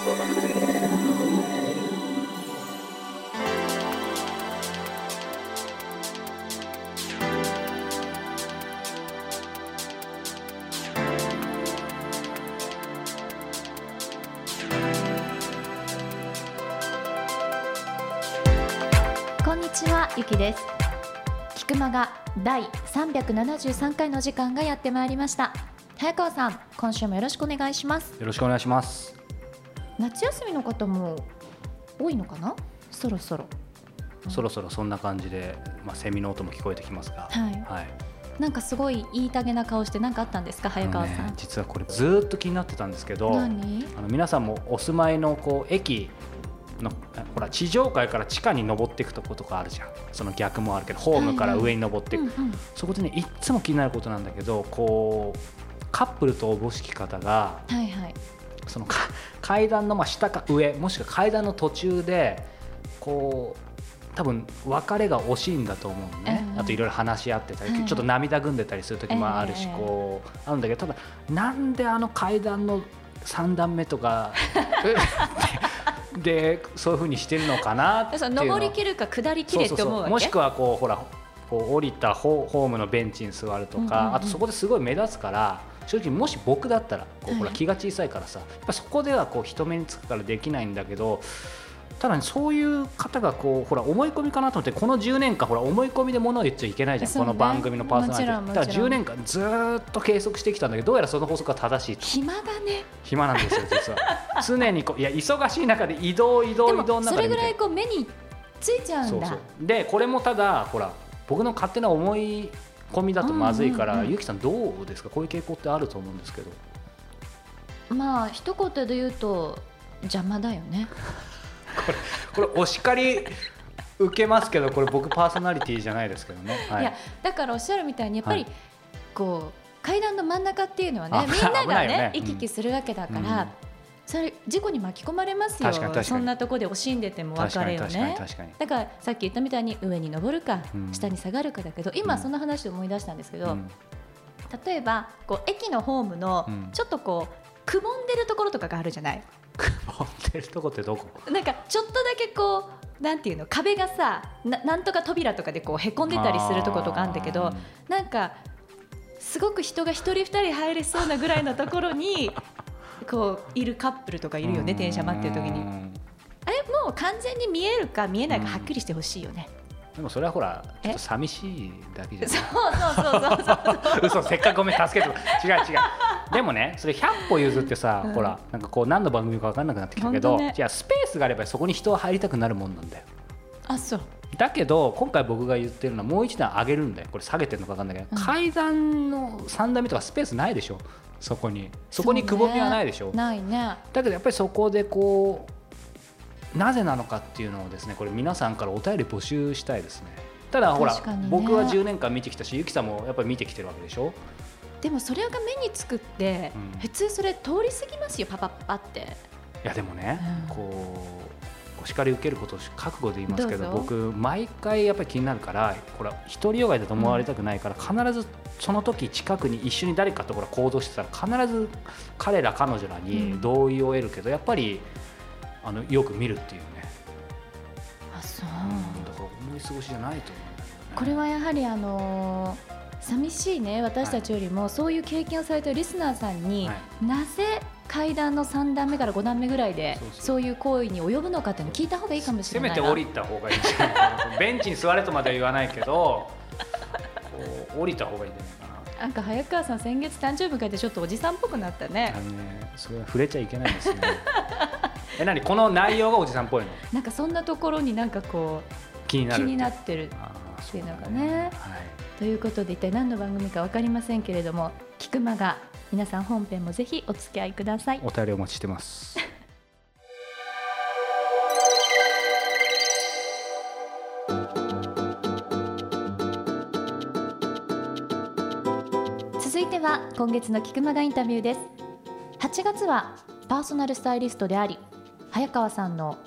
こんにちはゆきです。菊間が第373回の時間がやってまいりました。早川さん今週もよろしくお願いします。よろしくお願いします。夏休みの方も多いのかな？そろそろ。そろそろそんな感じで、まあ、セミの音も聞こえてきますが、はい。はい。なんかすごい言いたげな顔して何かあったんですか？早川さん、ね実はこれずーっと気になってたんですけど、あ何の皆さんもお住まいのこう駅のほら地上階から地下に登っていくとことかあるじゃん。その逆もあるけど、ホームから上に登っていく。うんうん。そこでねいっつも気になることなんだけど、こうカップルとおぼしき方がはいはいそのか階段のまあ下か上もしくは階段の途中でこう多分別れが惜しいんだと思うのね、うん。あといろいろ話し合ってたり、はいちょっと涙ぐんでたりする時もあるし、ええこうあるんだけどただなんであの階段の3段目とか ででそういうふうにしてるのかなっていうの登りきるか下りきれって思うわけ？もしくはこうほらこう降りたホホームのベンチに座るとか、あとそこですごい目立つから正直もし僕だったらこうほらはい気が小さいからさ、やっぱそこではこう人目につくからできないんだけどただ、ね、そういう方がこうほら思い込みかなと思ってこの10年間ほら思い込みで物を言っちゃいけないじゃん、ね。この番組のパーソナリティ。だからもちろんもちろん。10年間ずーっと計測してきたんだけどどうやらその法則が正しいと。暇だね。暇なんですよ実は。常にこういや忙しい中で移動移動で移動もそれぐの中で見てらいこう目についちゃうんだ。でこれもただほら僕の勝手な思い込みだとまずいから、うんうんうん。ゆきさんどうですか？こういう傾向ってあると思うんですけど。まあ一言で言うと邪魔だよね。これお叱り受けますけどこれ僕パーソナリティじゃないですけどね、はい。いやだからおっしゃるみたいにやっぱり、はい。こう階段の真ん中っていうのは あね。みんながねね行き来するわけだから、うんそれ事故に巻き込まれますよ。そんなとこで惜しんでても別れよね。だからさっき言ったみたいに上に登るか、うん。下に下がるかだけど今うん。その話で思い出したんですけど、うん。例えばこう駅のホームのうん。ちょっとこうくぼんでるところとかがあるじゃない？持ってるとこってどこ？なんかちょっとだけこうなんていうの？壁がさななんとか扉とかでこうへこんでたりするとことかあるんだけどなんかすごく人が一人二人入れそうなぐらいのところに こういるカップルとかいるよね電車待ってる時に。うんあれもう完全に見えるか見えないかはっきりしてほしいよね、でもそれはほらちょっえと寂しいだけじゃそうない。そうそうそうそう嘘せっかくごめん助けて違う違う。でもねそれ100歩譲ってさ、うん。ほらなんかこう何の番組か分かんなくなってきたけど、ね。じゃあスペースがあればそこに人は入りたくなるもんなんだよ。あそう。だけど今回僕が言ってるのはもう一段上げるんだよこれ下げてるのか分かんないけど、うん階段の3段目とかスペースないでしょそこに。そこにくぼみはないでしょ、ないね。だけどやっぱりそこでこうなぜなのかっていうのをですねこれ皆さんからお便り募集したいですね。ただほら、ね。僕は10年間見てきたしゆきさんもやっぱり見てきてるわけでしょ。でもそれが目につくって、うん。普通それ通り過ぎますよパパッパって。いやでもね、うん。こうお叱り受けることを覚悟で言いますけど僕毎回やっぱり気になるからこれ独りよがいだと思われたくないから、必ずその時近くに一緒に誰かところ行動してたら必ず彼ら彼女らうん。に同意を得るけど、やっぱりあのよく見るっていうね、あそう、うんだから思い過ごしじゃないと思うね。これはやはりあのー寂しいね私たちよりも、そういう経験をされてるリスナーさんに、はい。なぜ階段の3段目から5段目ぐらいでそういう行為に及ぶのかっていうのを聞いた方がいいかもしせれないな。めて降りた方がいい ベンチに座れとまでは言わないけどこう降りた方がいいんじゃないかな。なんか早川さん先月誕生日迎えてちょっとおじさんっぽくなったね。あのね、それは触れちゃいけないんですね。え、何この内容がおじさんっぽいの？なんかそんなところになんかこう気になる気になっってるっていうのがそうね。はい。ということで一体何の番組か分かりませんけれども菊間が皆さん本編もぜひお付き合いくださいお便りお待ちしてます。続いては今月の菊間がインタビューです8月はパーソナルスタイリストであり早川さんの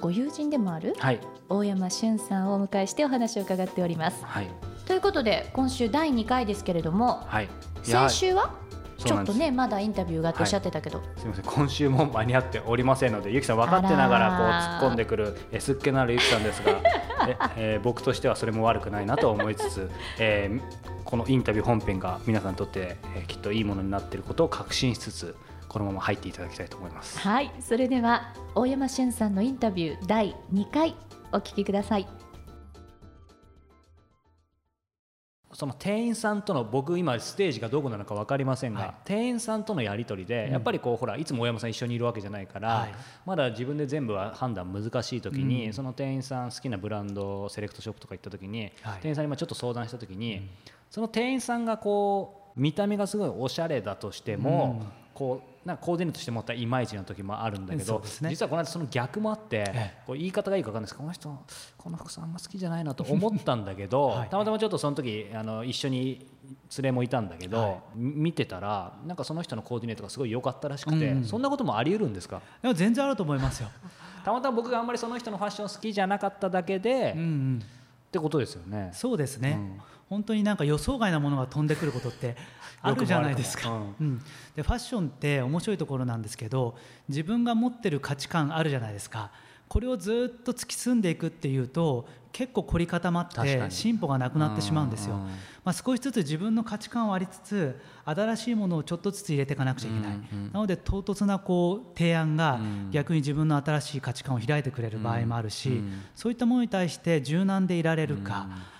ご友人でもあるはい。大山俊さんをお迎えしてお話を伺っておりますはい。ということで今週第2回ですけれどもはい。先週は？ちょっとねまだインタビューがっておっしゃってたけど、はい、すみません。今週も間に合っておりませんのでゆきさん分かってながらこう突っ込んでくるえすっけのあるゆきさんですが え、えー、僕としてはそれも悪くないなと思いつつ、えー、このインタビュー本編が皆さんにとって、えー、きっといいものになっていることを確信しつつこのまま入っていただきたいと思います。はい。それでは大山俊さんのインタビュー第2回お聞きくださいその店員さんとの僕今ステージがどこなのか分かりませんが、はい、店員さんとのやり取りで、やっぱりこうほらいつも大山さん一緒にいるわけじゃないから、はい、まだ自分で全部は判断難しい時に、うん、その店員さん好きなブランドセレクトショップとか行った時に、はい、店員さんにちょっと相談した時に、うん、その店員さんがこう見た目がすごいおしゃれだとしても、うん。こうなんかコーディネートしてもらったらいまいちの時もあるんだけど、ね、実はこの間その逆もあって、ええ、こう言い方がいいか分かんないですこの人この服さんあんま好きじゃないなと思ったんだけど はい、たまたまちょっとその時あの一緒に連れもいたんだけど、はい、見てたらなんかその人のコーディネートがすごい良かったらしくて、うん、そんなこともあり得るんですか？でも全然あると思いますよ。たまたま僕があんまりその人のファッション好きじゃなかっただけで、うんうん、ってことですよね。そうですね、うん本当になんか予想外なものが飛んでくることって あるじゃないですか、うん、でファッションって面白いところなんですけど自分が持ってる価値観あるじゃないですか。これをずっと突き進んでいくっていうと結構凝り固まって進歩がなくなってしまうんですよ、まあ、少しずつ自分の価値観はありつつ新しいものをちょっとずつ入れていかなくちゃいけない、なので唐突なこう提案が逆に自分の新しい価値観を開いてくれる場合もあるし、そういったものに対して柔軟でいられるか、あ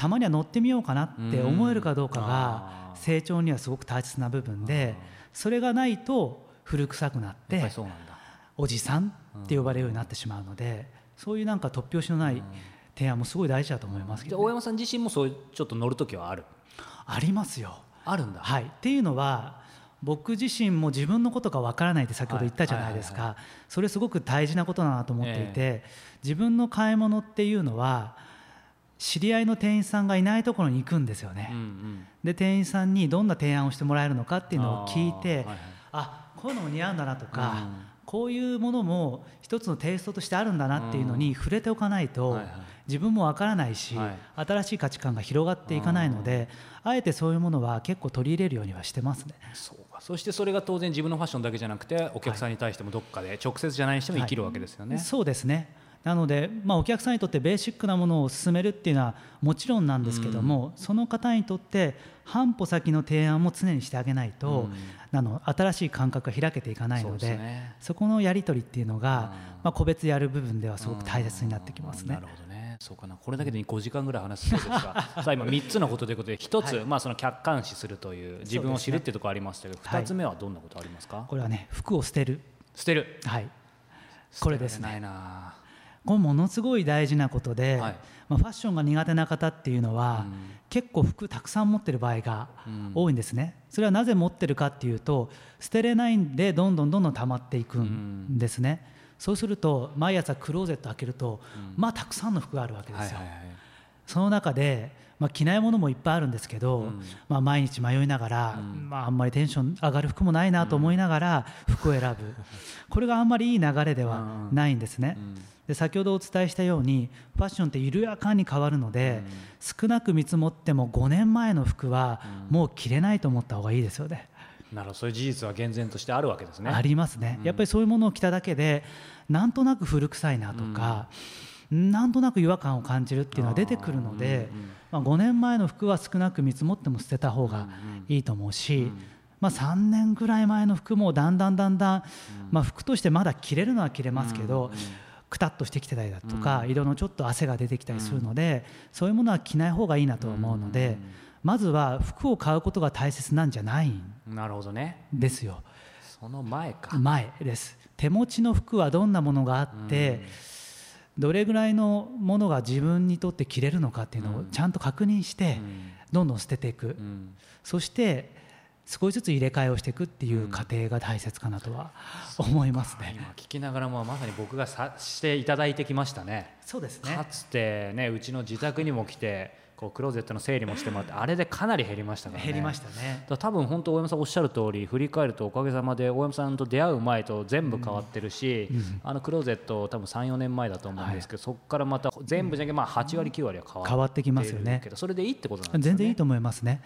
たまには乗ってみようかなって思えるかどうかが成長にはすごく大切な部分でそれがないと古臭くなっておじさんって呼ばれるようになってしまうのでそういうなんか突拍子のない提案もすごい大事だと思いますけど、ね、大山さん自身もそういうちょっと乗る時はある？ありますよ。あるんだ、はい、っていうのは僕自身も自分のことがわからないって先ほど言ったじゃないですか。それすごく大事なことだなと思っていて、自分の買い物っていうのは知り合いの店員さんがいないところに行くんですよね、うんうん、で店員さんにどんな提案をしてもらえるのかっていうのを聞いてあ、はいはい、あこういうのも似合うんだなとか、うん、こういうものも一つのテイストとしてあるんだなっていうのに触れておかないと、はいはい、自分もわからないし、はい、新しい価値観が広がっていかないのであえてそういうものは結構取り入れるようにはしてますね。そうか。そしてそれが当然自分のファッションだけじゃなくてお客さんに対してもどっかで直接じゃないにしても生きるわけですよね、はい、そうですねなので、まあ、お客さんにとってベーシックなものを勧めるっていうのはもちろんなんですけども、うん、その方にとって半歩先の提案も常にしてあげないと、うん、あの新しい感覚が開けていかないので、ね、そこのやり取りっていうのが、まあ、個別やる部分ではすごく大切になってきますね。なるほどね。そうかな。これだけで5時間ぐらい話すそうですが さあ今3つのことということで1つ、はい、まあ、その客観視するという自分を知るっていうところありましたけど、ね、2つ目はどんなことありますか、はい、これはね服を捨てる。捨てる。はい。これですねこれものすごい大事なことで、はい、まあ、ファッションが苦手な方っていうのは、うん、結構服たくさん持ってる場合が多いんですね、うん、それはなぜ持ってるかっていうと捨てれないんでどんどんどんどん溜まっていくんですね、うん、そうすると毎朝クローゼット開けると、まあたくさんの服があるわけですよ、はいはいはい、その中でまあ、着ないものもいっぱいあるんですけど、うん、まあ、毎日迷いながら、うん、まあ、あんまりテンション上がる服もないなと思いながら服を選ぶ、これがあんまりいい流れではないんですね。で先ほどお伝えしたようにファッションって緩やかに変わるので、少なく見積もっても5年前の服はもう着れないと思った方がいいですよね。なるほど。そういう事実は厳然としてあるわけですね。ありますね。やっぱりそういうものを着ただけでなんとなく古臭いなとか、うん、なんとなく違和感を感じるっていうのは出てくるので、まあ、5年前の服は少なく見積もっても捨てた方がいいと思うし、まあ、3年ぐらい前の服もだんだんだんだん、まあ、服としてまだ着れるのは着れますけど、くたっとしてきてたりだとか、色のちょっと汗が出てきたりするので、そういうものは着ない方がいいなと思うので、まずは服を買うことが大切なんじゃないんなるほどね。ですよ。その前か。前です。手持ちの服はどんなものがあって、どれぐらいのものが自分にとって着れるのかっていうのをちゃんと確認してどんどん捨てていく、そして少しずつ入れ替えをしていくっていう過程が大切かなとは思いますね。今聞きながらもまさに僕がさしていただいてきましたね。そうですね。かつてねうちの自宅にも来てこうクローゼットの整理もしてもらってあれでかなり減りましたからね。減りましたね。だ多分本当大山さんおっしゃる通り振り返るとおかげさまで大山さんと出会う前と全部変わってるし、うんうん、あのクローゼット多分34年前だと思うんですけど、はい、そこからまた全部じゃけまあ8割9割は変わ変わってきますよね。それでいいってことなんですね。全然いいと思いますね。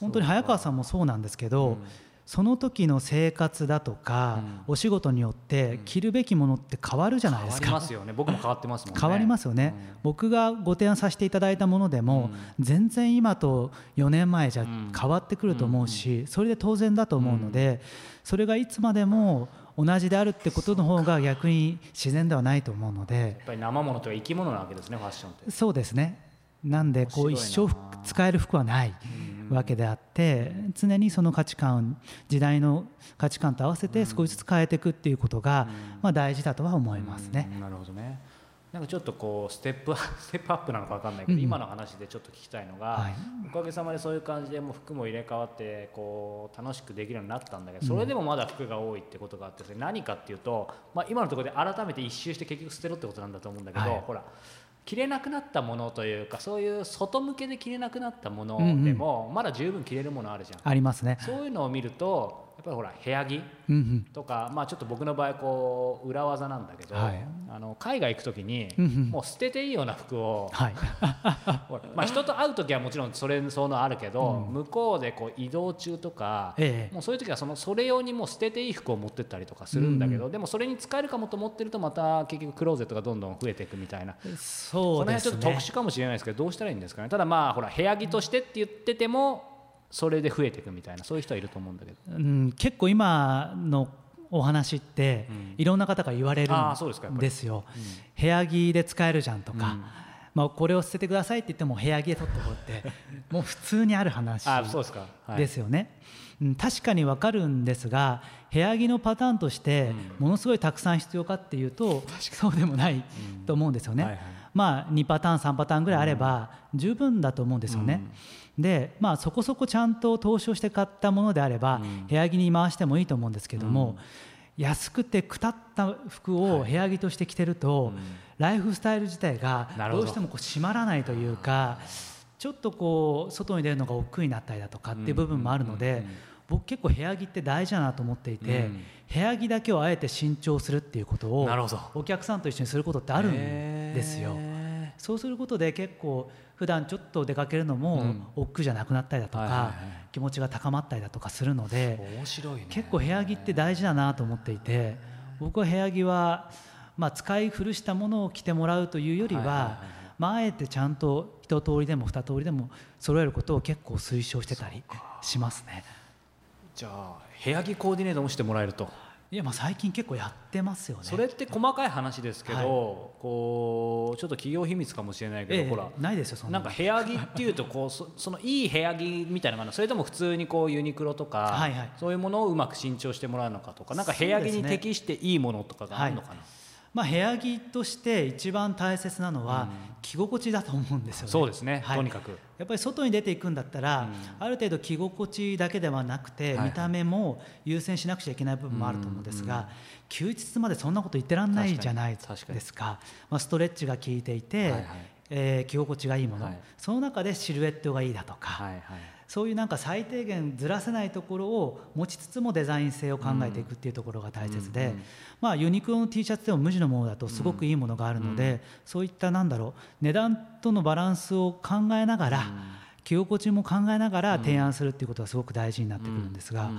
本当に早川さんもそうなんですけど、その時の生活だとか、うん、お仕事によって着るべきものって変わるじゃないですか。変わりますよね。僕も変わってますもんね。変わりますよね。うん、僕がご提案させていただいたものでも、うん、全然今と4年前じゃ変わってくると思うし、それで当然だと思うので、それがいつまでも同じであるってことの方が逆に自然ではないと思うので。やっぱり生物というか生き物なわけですね、ファッションって。そうですね。なんでこう一生使える服はない。わけであって常にその価値観時代の価値観と合わせて少しずつ変えていくっていうことが、まあ、大事だとは思いますね。なるほどね。なんかちょっとこうステップ ステップアップなのか分かんないけど、うん、今の話でちょっと聞きたいのが、はい、おかげさまでそういう感じでもう服も入れ替わってこう楽しくできるようになったんだけどそれでもまだ服が多いってことがあってそれ何かっていうと、まあ、今のところで改めて一周して結局捨てろってことなんだと思うんだけど、はい、ほら着れなくなったものというかそういう外向けで着れなくなったものでも、まだ十分着れるものあるじゃん。ありますね。そういうのを見るとやっぱりほら部屋着とか、まあ、ちょっと僕の場合こう裏技なんだけど、はい、あの海外行く時にもう捨てていいような服を、はい、まあ人と会う時はもちろんそれそのあるけど、うん、向こうでこう移動中とか、ええ、もうそういう時はそのそれ用にもう捨てていい服を持ってったりとかするんだけど、うん、でもそれに使えるかもと思ってるとまた結局クローゼットがどんどん増えていくみたいな。そうです、ね、この辺はちょっと特殊かもしれないですけどどうしたらいいんですかね。ただまあほら部屋着としてって言っててもそれで増えていくみたいなそういう人はいると思うんだけど、うん、結構今のお話って、いろんな方が言われるんですよ、部屋着で使えるじゃんとか、まあ、これを捨ててくださいって言っても部屋着で取ってこうって もう普通にある話ですよね。うん、確かに分かるんですが部屋着のパターンとしてものすごいたくさん必要かっていうと、そうでもないと思うんですよね。まあ、2パターン3パターンぐらいあれば十分だと思うんですよね。で、まあ、そこそこちゃんと投資をして買ったものであれば、部屋着に回してもいいと思うんですけども、安くてくたった服を部屋着として着てると、ライフスタイル自体がど。うしてもこう締まらないというかちょっとこう外に出るのが億劫になったりだとかっていう部分もあるので。僕結構部屋着って大事だなと思っていて、部屋着だけをあえて新調するっていうことをお客さんと一緒にすることってあるんですよ。そうすることで結構普段ちょっと出かけるのも億劫じゃなくなったりだとか気持ちが高まったりだとかするので結構部屋着って大事だなと思っていて僕は部屋着はまあ使い古したものを着てもらうというよりはまああえてちゃんと一通りでも二通りでも揃えることを結構推奨してたりしますね。じゃあ部屋着コーディネートもしてもらえるといやまあ最近結構やってますよね。それって細かい話ですけど、はい、こうちょっと企業秘密かもしれないけど、ええ、ほらないですよそんな。なんか部屋着っていうとこう そそのいい部屋着みたいなのそれとも普通にこうユニクロとか、はいはい、そういうものをうまく新調してもらうのかとかなんか部屋着に適していいものとかがあるのかな、まあ、部屋着として一番大切なのは着心地だと思うんですよね。そうですね、はい、とにかく。やっぱり外に出ていくんだったら、ある程度着心地だけではなくて、見た目も優先しなくちゃいけない部分もあると思うんですが、休日までそんなこと言ってらんないじゃないですか。まあ、ストレッチが効いていて、はいはい、えー、着心地がいいもの、はい、その中でシルエットがいいだとか。はいはい。そういうなんか最低限ずらせないところを持ちつつもデザイン性を考えていくっていうところが大切で、まあ、ユニクロの T シャツでも無地のものだとすごくいいものがあるので、そういったなんだろう値段とのバランスを考えながら、着心地も考えながら提案するっていうことはすごく大事になってくるんですが、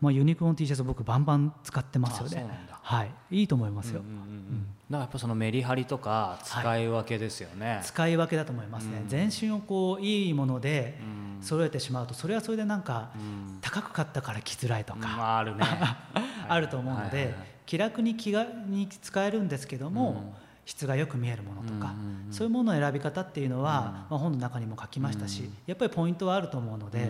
まあ、ユニクロの T シャツ僕バンバン使ってますよね。はい。いいと思いますよ、うんうんうん、やっぱそのメリハリとか使い分けですよね、はい、使い分けだと思いますね、うん、全身をこういいもので揃えてしまうとそれはそれでなんか高く買ったから着づらいとか、うん、あるね。あると思うので、気楽に気がに使えるんですけども、質がよく見えるものとか、そういうものの選び方っていうのは、まあ、本の中にも書きましたし、やっぱりポイントはあると思うので、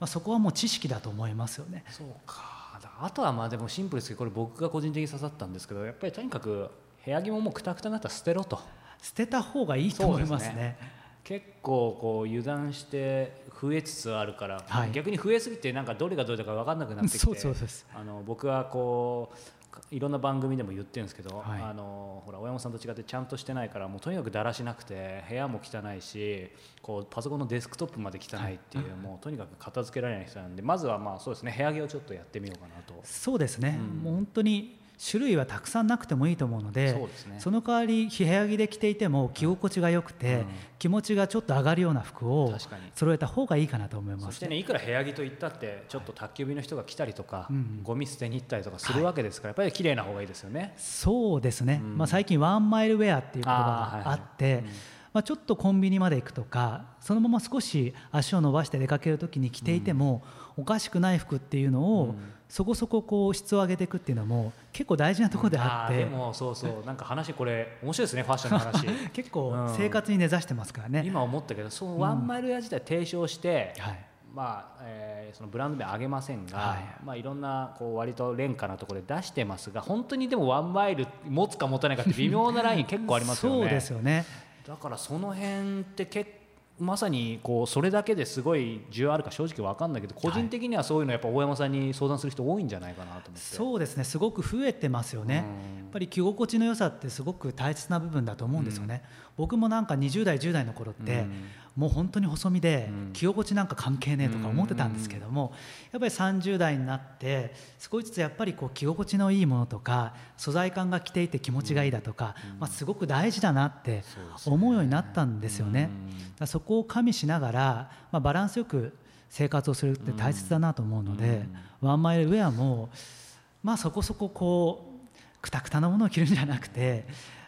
まあ、そこはもう知識だと思いますよね。そうか。あとはまあでもシンプルですけどこれ僕が個人的に刺さったんですけどやっぱりとにかく部屋着ももうくたくたになったら捨てろと。捨てた方がいいと思いますね、ね、結構こう油断して増えつつあるから、はい、逆に増えすぎてなんかどれがどれだか分かんなくなってきてあの僕はこういろんな番組でも言ってるんですけど、はい、あのほら親御さんと違ってちゃんとしてないからもうとにかくだらしなくて部屋も汚いしこうパソコンのデスクトップまで汚いっていう、はい、もうとにかく片付けられない人なんでまずはまあそうですね部屋着をちょっとやってみようかなと。そうですね、うん、もう本当に種類はたくさんなくてもいいと思うのでそね。その代わり部屋着で着ていても着心地が良くて、うん。気持ちがちょっと上がるような服を揃えた方がいいかなと思います。そしてねいくら部屋着といったってちょっと宅急便の人が来たりとか、うん。ゴミ捨てに行ったりとかするわけですから、やっぱり綺麗な方がいいですよね。そうですね、うん。まあ、最近ワンマイルウェアっていう言葉があってあーはいはい。うん。まあ、ちょっとコンビニまで行くとかそのまま少し足を伸ばして出かける時に着ていても、おかしくない服っていうのを、うんそこそここう質を上げていくっていうのも結構大事なところであって、ーでもそうそうなんか話これ面白いですねファッションの話。結構うん。生活に根ざしてますからね。今思ったけどそのワンマイルウェア自体提唱して、はい。まあえーそのブランド名上げませんが、はい。まあ、いろんなこう割と廉価なところで出してますが本当にでもワンマイル持つか持たないかって微妙なライン結構ありますよね。そうですよね。だからその辺って結まさにこうそれだけですごい需要あるか正直分かんないけど個人的にはそういうのやっぱ大山さんに相談する人多いんじゃないかなと思って。そうですねすごく増えてますよね、やっぱり着心地の良さってすごく大切な部分だと思うんですよね、僕もなんか20代10代の頃って、うんもう本当に細身でうん。着心地なんか関係ねえとか思ってたんですけども、やっぱり30代になって少しずつやっぱりこう着心地のいいものとか素材感が着ていて気持ちがいいだとか、まあ、すごく大事だなって思うようになったんですよね。そこを加味しながら、まあ、バランスよく生活をするって大切だなと思うので、ワンマイルウェアも、まあ、そこそここうくたくたなものを着るんじゃなくて、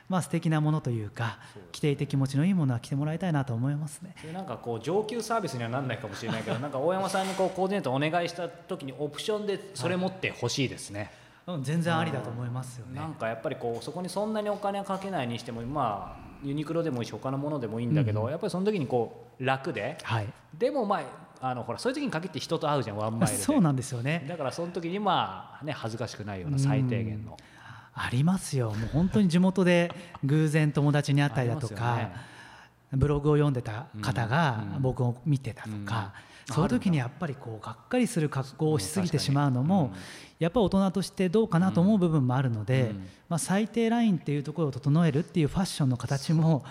まあ素敵なものというか着ていて気持ちのいいものは着てもらいたいなと思いますね。なんかこう上級サービスにはなんないかもしれないけど なんか大山さんにこうコーディネートお願いした時にオプションでそれ持ってほしいですね。うん、全然ありだと思いますよね。なんかやっぱりこうそこにそんなにお金はかけないにしてもまあユニクロでもいいし他のものでもいいんだけど、やっぱりその時にこう楽ではい、でもまああのほらそういう時に限って人と会うじゃんワンマイルでそうなんですよね。だからその時にまあね恥ずかしくないような最低限のありますよ。もう本当に地元で偶然友達に会ったりだとか、ね。ブログを読んでた方がうん。僕を見てたとか、うん。そういう時にやっぱりこうがっかりする格好をしすぎてしまうのも、うん。やっぱり大人としてどうかなと思う部分もあるので、うん。まあ、最低ラインっていうところを整えるっていうファッションの形も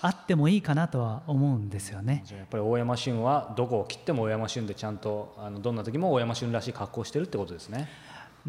あってもいいかなとは思うんですよね。じゃあやっぱり大山俊はどこを切っても大山俊でちゃんとあのどんな時も大山俊らしい格好をしてるってことですね。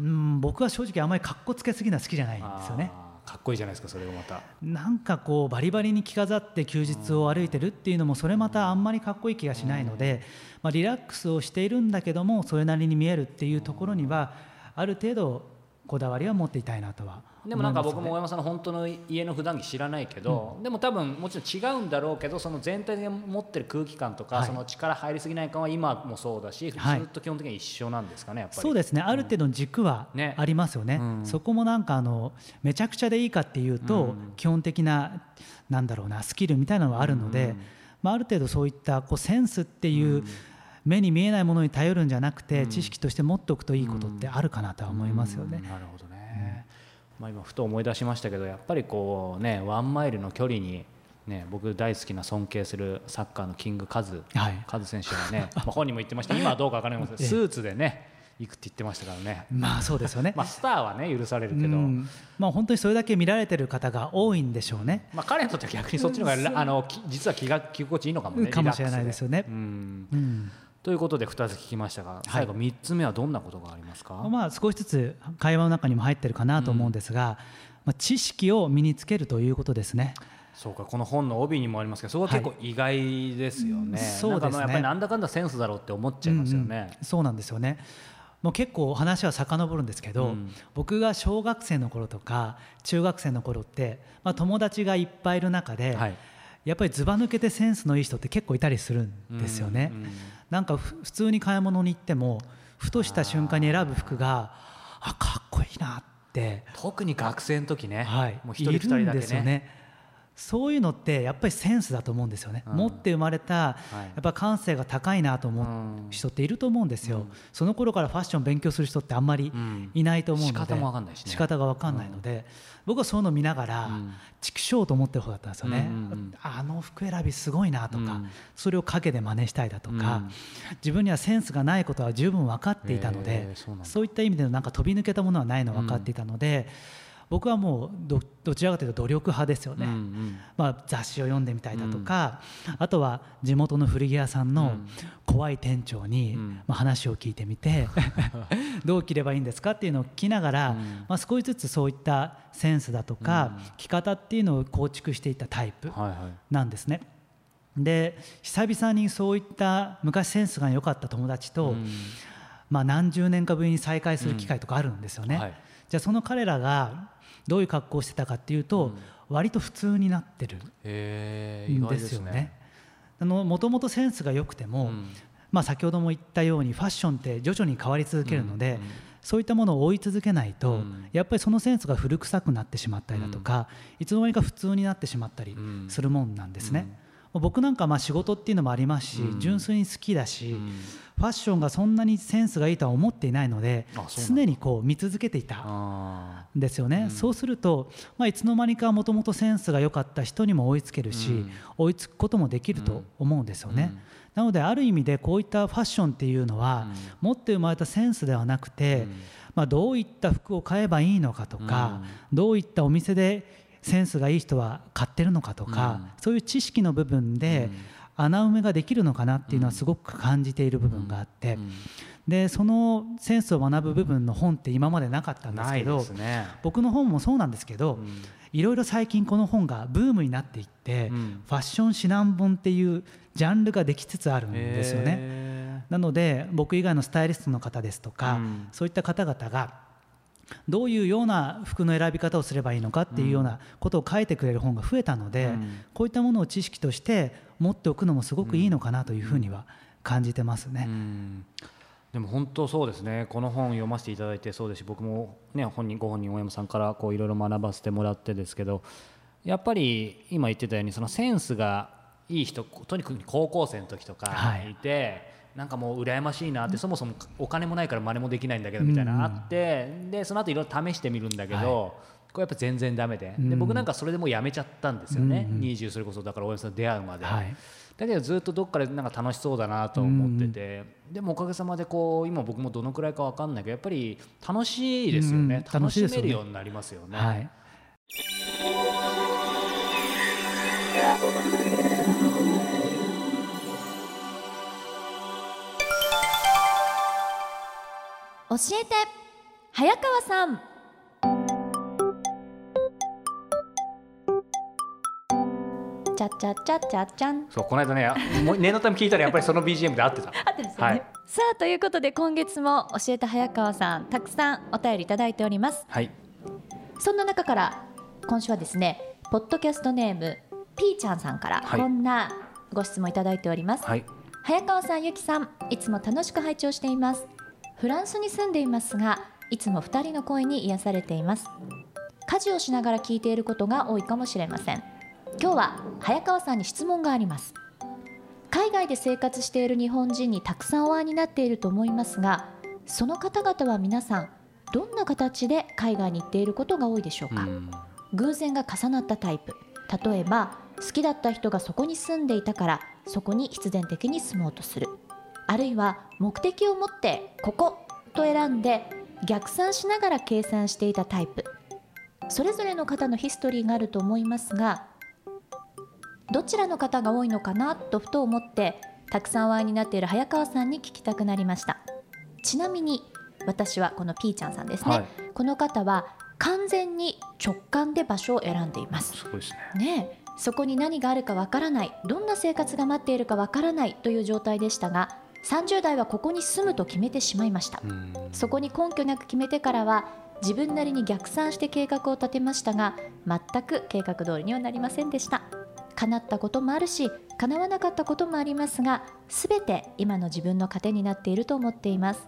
うん僕は正直あまり格好つけすぎるのは好きじゃないんですよね。かっこいいじゃないですかそれがまた。なんかこうバリバリに着飾って休日を歩いてるっていうのもそれまたあんまりかっこいい気がしないので、まあ、リラックスをしているんだけどもそれなりに見えるっていうところにはある程度こだわりは持っていたいなとはでもなんか僕も大山さんの本当の家の普段着知らないけど、でも多分もちろん違うんだろうけどその全体で持ってる空気感とか、はい。その力入りすぎない感は今もそうだし、はい。ずっと基本的に一緒なんですかねやっぱり。そうですね。ある程度の軸はね。ありますよね。うん。そこもなんかあのめちゃくちゃでいいかっていうと、うん。基本的ななんだろうなスキルみたいなのはあるので、うん。まあ、ある程度そういったこうセンスっていう、目に見えないものに頼るんじゃなくて、うん。知識として持っておくといいことってあるかなとは思いますよね。うん。なるほどね、まあ、今ふと思い出しましたけどやっぱりこうねワンマイルの距離に、ね、僕大好きな尊敬するサッカーのキングカズ、はい。カズ選手はね、まあ、本人も言ってました。今はどうか分からないですけど ええ。スーツでね行くって言ってましたからね、まあそうですよね。まあ、スターはね許されるけど、うん。まあ本当にそれだけ見られてる方が多いんでしょうね。まあ、彼にとっては逆にそっちの方があのき実は気が着心地いいのかもねかもしれないですよね。うん。うんということで2つ聞きましたが最後3つ目はどんなことがありますか、まあ少しずつ会話の中にも入ってるかなと思うんですが、まあ知識を身につけるということですね。そうかこの本の帯にもありますけどそこは結構意外ですよね、はいそうですね。やっぱりなんだかんだセンスだろうって思っちゃいますよね、うんうんそうなんですよね。もう結構話は遡るんですけど、うん。僕が小学生の頃とか中学生の頃って、まあ、友達がいっぱいいる中で、はい。やっぱりずば抜けてセンスのいい人って結構いたりするんですよね。うんうんなんかふ普通に買い物に行ってもふとした瞬間に選ぶ服があかっこいいなって、特に学生の時ね、はい、もう一人二人だけね。んですよね。そういうのってやっぱりセンスだと思うんですよね、うん。持って生まれたやはい。っぱ感性が高いなと思う人っていると思うんですよ、その頃からファッション勉強する人ってあんまりうん。いないと思うので、仕方もわかんないしね。仕方がわかんないので、僕はそういうのを見ながら、うん。畜生と思ってる方だったんですよね、うんうんうん。あの服選びすごいなとか、うん。それを陰で真似したいだとか、うん。自分にはセンスがないことは十分分かっていたので、そういった意味でのなんか飛び抜けたものはないの分かっていたので、僕はもうどどちらかというと努力派ですよね、うんうん。まあ、雑誌を読んでみたりだとか、あとは地元の古着屋さんの怖い店長に、うん。まあ、話を聞いてみて どう着ればいいんですかっていうのを聞きながら、まあ、少しずつそういったセンスだとか、着方っていうのを構築していったタイプなんですね。で久々にそういった昔センスが良かった友達と、まあ、何十年かぶりに再会する機会とかあるんですよね。はい、じゃあその彼らがどういう格好をしてたかっていうと、割と普通になってるんですよね。もともとセンスが良くても、まあ、先ほども言ったようにファッションって徐々に変わり続けるので、そういったものを追い続けないと、やっぱりそのセンスが古臭くなってしまったりだとか、いつの間にか普通になってしまったりするもんなんですね。僕なんかまあ仕事っていうのもありますし、純粋に好きだし、ファッションがそんなにセンスがいいとは思っていないので常にこう見続けていた。んですよね、そうすると、まあ、いつの間にかもともとセンスが良かった人にも追いつけるし、追いつくこともできると思うんですよね。なのである意味でこういったファッションっていうのは、持って生まれたセンスではなくて、まあ、どういった服を買えばいいのかとか、どういったお店でセンスがいい人は買ってるのかとか、そういう知識の部分で穴埋めができるのかなっていうのはすごく感じている部分があって、でそのセンスを学ぶ部分の本って今までなかったんですけど、ね、僕の本もそうなんですけど、いろいろ最近この本がブームになっていって、ファッション指南本っていうジャンルができつつあるんですよね。なので僕以外のスタイリストの方ですとか、そういった方々がどういうような服の選び方をすればいいのかっていうようなことを書いてくれる本が増えたので、うん、こういったものを知識として持っておくのもすごくいいのかなというふうには感じてますね。うん。でも本当そうですね。この本読ませていただいてそうですし僕も、ね、本人ご本人大山さんからこういろいろ学ばせてもらってですけどやっぱり今言ってたようにそのセンスがいい人とにかく高校生の時とかいて、はいなんかもう羨ましいなって、そもそもお金もないから真似もできないんだけどみたいなのあって、でその後いろいろ試してみるんだけど、これやっぱ全然だめで。で僕なんかそれでもうやめちゃったんですよね、うん、20それこそだから大山さん出会うまで、はい、だけどずっとどっかでなんか楽しそうだなと思ってて、うん、でもおかげさまでこう今僕もどのくらいか分かんないけどやっぱり楽しいですよね、うん、楽しめるようになりますよね。教えて。早川さん。ちゃちゃちゃちゃちゃん。そうこの間ね もう念のため聞いたらやっぱりその BGM で合ってた。合ってですよね、はい、さあということで今月も教えて早川さんたくさんお便りいただいております。はい。そんな中から今週はですねポッドキャストネームピーちゃんさんからこんなご質問いただいております、はい、早川さんゆきさんいつも楽しく拝聴していますフランスに住んでいますがいつも2人の声に癒されています。家事をしながら聞いていることが多いかもしれません。今日は早川さんに質問があります。海外で生活している日本人にたくさんお会いになっていると思いますがその方々は皆さんどんな形で海外に行っていることが多いでしょうか、う偶然が重なったタイプ。例えば好きだった人がそこに住んでいたからそこに必然的に住もうとするあるいは目的を持ってここと選んで逆算しながら計算していたタイプ。それぞれの方のヒストリーがあると思いますがどちらの方が多いのかなとふと思ってたくさんお会いになっている早川さんに聞きたくなりました。ちなみに私はこのピーちゃんさんですね、はい、この方は完全に直感で場所を選んでいます。すごいですね。ねそこに何があるかわからない。どんな生活が待っているかわからないという状態でしたが30代はここに住むと決めてしまいました。そこに根拠なく決めてからは自分なりに逆算して計画を立てましたが全く計画通りにはなりませんでした。叶ったこともあるし叶わなかったこともありますが全て今の自分の糧になっていると思っています。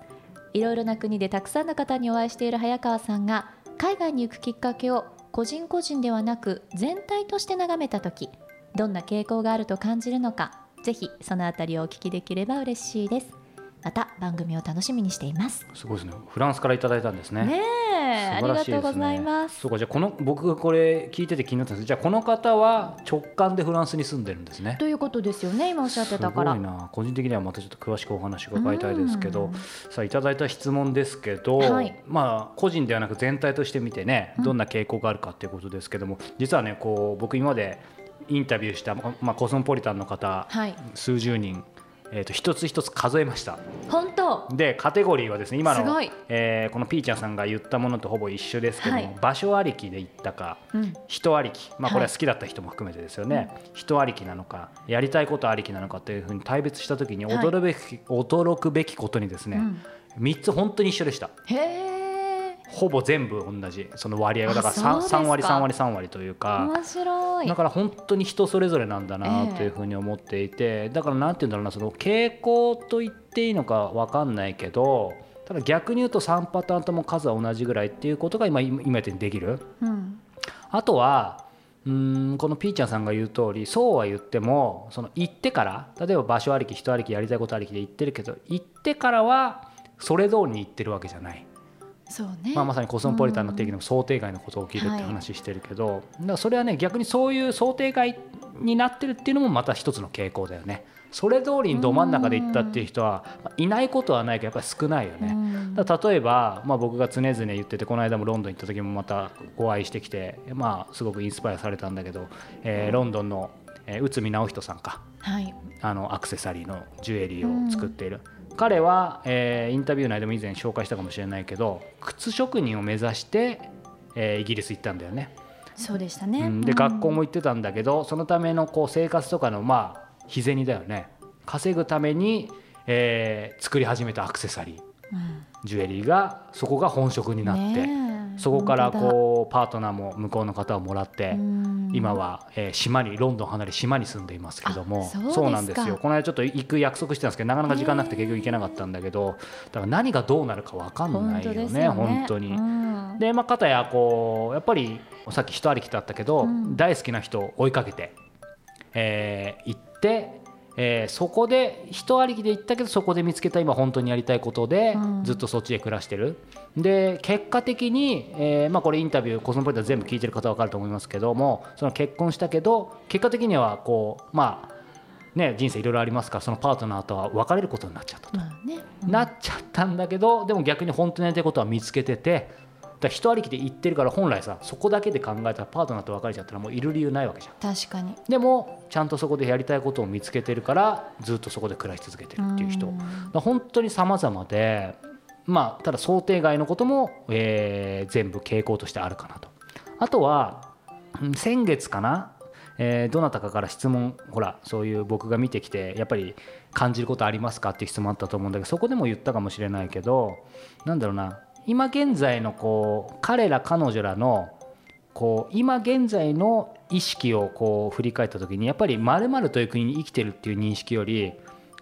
いろいろな国でたくさんの方にお会いしている早川さんが海外に行くきっかけを個人個人ではなく全体として眺めた時どんな傾向があると感じるのかぜひそのあたりをお聞きできれば嬉しいです。また番組を楽しみにしています。すごいですね。フランスからいただいたんですね。ねありがとうございます。そうかじゃあこの僕がこれ聞いてて気になったんです。じゃあこの方は直感でフランスに住んでるんですね。ということですよね今おっしゃってたから。すごいな。個人的にはまたちょっと詳しくお話伺いたいですけど。さあいただいた質問ですけど、はい、まあ個人ではなく全体として見てねどんな傾向があるかっていうことですけども、実はねこう僕今までインタビューした、まあ、コスモポリタンの方、はい、数十人えー、と一つ一つ数えました。本当？でカテゴリーはですね今の、えー、このピーちゃんさんが言ったものとほぼ一緒ですけども、はい、場所ありきで言ったか、うん、人ありき、まあ、これは好きだった人も含めてですよね、はい、人ありきなのかやりたいことありきなのかというふうに大別した時に驚くべき、はい、驚くべきことにですね、うん、3つ本当に一緒でした。へーほぼ全部同じその割合が。だから 3, 3割3割3割というか。面白い。だから本当に人それぞれなんだなというふうに思っていて、だからなんて言うんだろうなその傾向と言っていいのか分かんないけどただ逆に言うと3パターンとも数は同じぐらいっていうことが今今言ってできる、うん、あとはうんこのピーちゃんさんが言う通りそうは言ってもその行ってから例えば場所ありき人ありきやりたいことありきで言ってるけど行ってからはそれ通りに行ってるわけじゃない。そうね。まあ、まさにコスモポリタンの定義でも想定外のこと起きるって話してるけど、はい、だからそれはね逆にそういう想定外になってるっていうのもまた一つの傾向だよね。それ通りにど真ん中で行ったっていう人はいないことはないけどやっぱり少ないよね。だ例えば、まあ、僕が常々言っててこの間もロンドン行った時もまたお会いしてきて、まあ、すごくインスパイアされたんだけど、えー、ロンドンの、えー、内海直人さんか、はい、あのアクセサリーのジュエリーを作っている。彼は、えー、インタビュー内でも以前紹介したかもしれないけど靴職人を目指して、えー、イギリス行ったんだよね。そうでしたね、うん、で、学校も行ってたんだけどそのためのこう生活とかのまあ日銭だよね。稼ぐために、えー、作り始めたアクセサリー、うん、ジュエリーがそこが本職になって、そこからこうパートナーも向こうの方をもらって今は、えー、島にロンドン離れ島に住んでいますけどもそうなんですよ。この間ちょっと行く約束してたんですけどなかなか時間なくて結局行けなかったんだけどだから何がどうなるか分かんないよね本、ね、本当に。でまあ片やこうやっぱりさっき人ありきだったけど、うん、大好きな人を追いかけて、えー、行ってえー、そこで人ありきで行ったけどそこで見つけた今本当にやりたいことで、ずっとそっちで暮らしてる。で結果的に、えーまあ、これインタビューコスモポリタン全部聞いてる方は分かると思いますけどもその結婚したけど結果的にはこうまあね、人生いろいろありますからそのパートナーとは別れることになっちゃったと、まあね。うん、なっちゃったんだけどでも逆に本当にやりたいことは見つけててだ人ありきで言ってるから本来さそこだけで考えたらパートナーと別れちゃったらもういる理由ないわけじゃん。確かに。でもちゃんとそこでやりたいことを見つけてるからずっとそこで暮らし続けてるっていう人。だ本当に様々でまあただ想定外のことも、えー、全部傾向としてあるかなと。あとは先月かなえー、どなたかから質問ほらそういう僕が見てきてやっぱり感じることありますかっていう質問あったと思うんだけどそこでも言ったかもしれないけどなんだろうな今現在のこう彼ら彼女らのこう今現在の意識をこう振り返った時にやっぱりまるという国に生きてるっていう認識より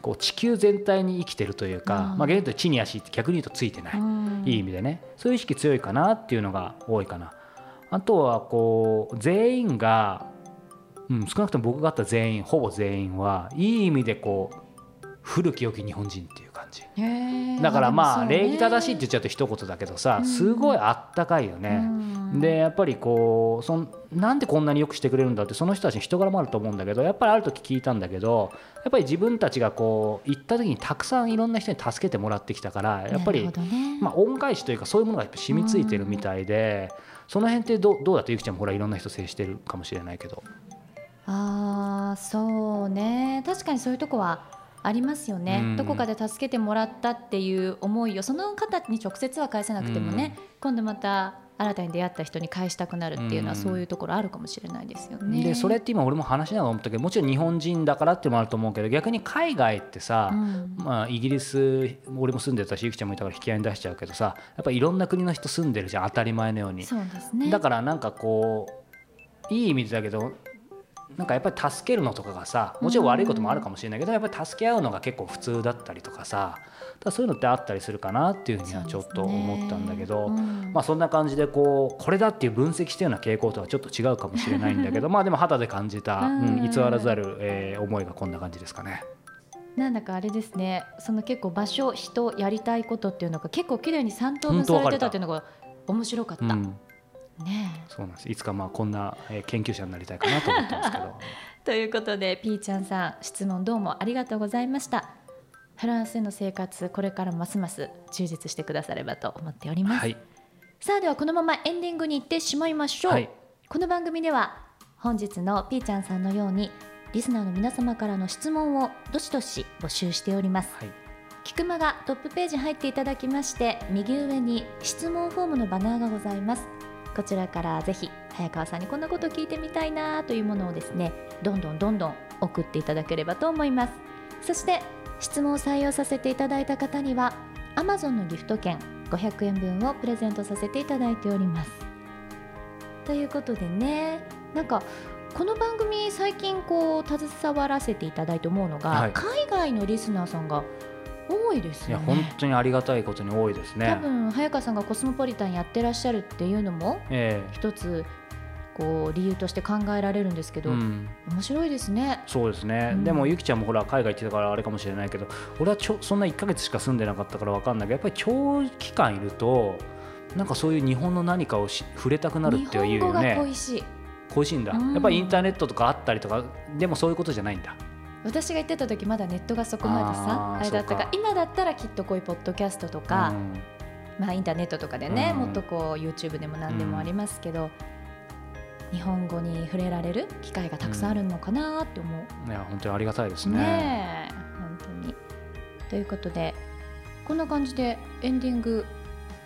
こう地球全体に生きてるというか、まあ、現在地に足って逆に言うとついてない、いい意味でね。そういう意識強いかなっていうのが多いかな。あとはこう全員が、うん、少なくとも僕があった全員ほぼ全員はいい意味でこう古き良き日本人っていう感じ。だからまあ礼儀正しいって言っちゃうと一言だけどさすごいあったかいよね。でやっぱりこうそんなんでこんなによくしてくれるんだってその人たちの人柄もあると思うんだけどやっぱりある時聞いたんだけどやっぱり自分たちがこう行った時にたくさんいろんな人に助けてもらってきたからやっぱり、まあ、恩返しというかそういうものがやっぱ染みついてるみたいでその辺ってどどうだってゆきちゃんもほらいろんな人接してるかもしれないけど。あそうね。確かにそういうとこはありますよね、うん、どこかで助けてもらったっていう思いをその方に直接は返せなくてもね、うん、今度また新たに出会った人に返したくなるっていうのはそういうところあるかもしれないですよね。でそれって今俺も話しながら思ったけどもちろん日本人だからっていうのもあると思うけど逆に海外ってさ、うん、まあ、イギリス俺も住んでたしゆきちゃんもいたから引き合いに出しちゃうけどさやっぱりいろんな国の人住んでるじゃん当たり前のように。そうですね、だからなんかこういい意味だけどなんかやっぱり助けるのとかがさもちろん悪いこともあるかもしれないけど、やっぱり助け合うのが結構普通だったりとかさだそういうのってあったりするかなっていうふうにはちょっと思ったんだけど、ねうん、まあそんな感じでこうこれだっていう分析してるような傾向とはちょっと違うかもしれないんだけどまあでも肌で感じた、うん、偽らざる、えー、思いがこんな感じですかね。なんだかあれですね。その結構場所人やりたいことっていうのが結構綺麗に3等分されてた。っていうのが面白かった。うんね、そうなんです。いつかまあこんな研究者になりたいかなと思ってますけど。ということでピーちゃんさん質問どうもありがとうございました。フランスでの生活これからますます充実してくださればと思っております、はい、さあではこのままエンディングに行ってしまいましょう、はい、この番組では本日のピーちゃんさんのようにリスナーの皆様からの質問をどしどし募集しております、はい、キクマがトップページ入っていただきまして右上に質問フォームのバナーがございますこちらからぜひ早川さんにこんなこと聞いてみたいなというものをですねどんどんどんどん送っていただければと思います。そして質問を採用させていただいた方には Amazon のギフト券500円分をプレゼントさせていただいております。ということでねなんかこの番組最近こう携わらせていただいて思うのが、はい、海外のリスナーさんが多いですよね。いや本当にありがたいことに多いですね。多分早川さんがコスモポリタンやってらっしゃるっていうのも、えー、一つこう理由として考えられるんですけど、うん、面白いですね。そうですね。うん、でもゆきちゃんもほら海外行ってたからあれかもしれないけど、俺はちょそんな1か月しか住んでなかったからわかんないけど、やっぱり長期間いるとなんかそういう日本の何かをし触れたくなるっていうよね。恋しい。恋しいんだ。やっぱりインターネットとかあったりとかでもそういうことじゃないんだ。私が言ってた時まだネットがそこまでさあれだったから今だったらきっとこういうポッドキャストとか、まあ、インターネットとかでね、もっとこう YouTube でも何でもありますけど、日本語に触れられる機会がたくさんあるのかなって思う、うん、いや本当にありがたいですね。ね本当に。ということでこんな感じでエンディング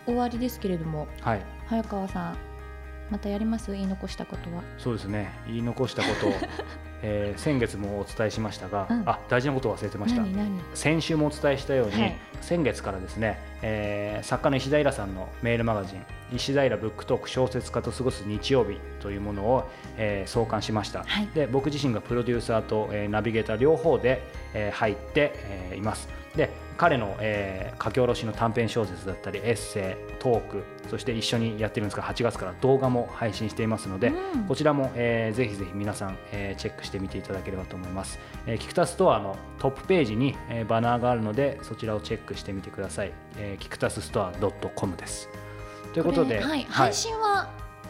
終わりですけれども、はい、早川さんまたやります？言い残したことは？そうですね。言い残したこと えー、先月もお伝えしましたが、うん、あ大事なことを忘れてました。先週もお伝えしたように、はい、先月からですね、えー、作家の石平さんのメールマガジン石平ブックトーク小説家と過ごす日曜日というものを、えー、創刊しました、はい、で僕自身がプロデューサーと、えー、ナビゲーター両方で、えー、入って、えー、います。で彼の、えー、書き下ろしの短編小説だったりエッセイトークそして一緒にやってるんですが8月から動画も配信していますので、うん、こちらも、えー、ぜひぜひ皆さん、えー、チェックしてみていただければと思います、えー、キクタストアのトップページに、えー、バナーがあるのでそちらをチェックしてみてください、えー、キクタスストア .com です。ということで、はい、配信は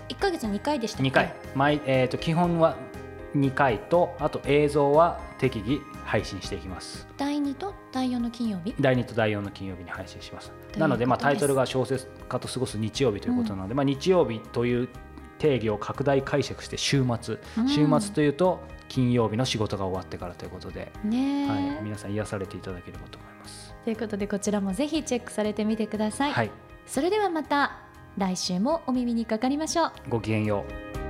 1か月2回でしたっ2回。毎、えーと、基本は2回とあと映像は適宜配信していきます。第2と第4の金曜日？第2と第4の金曜日に配信します。なのでまあタイトルが小説家と過ごす日曜日ということなので、うん、まあ、日曜日という定義を拡大解釈して週末、うん、週末というと金曜日の仕事が終わってからということで、ねはい、皆さん癒されていただければと思います。ということでこちらもぜひチェックされてみてください、はい、それではまた来週もお耳にかかりましょう。ごきげんよう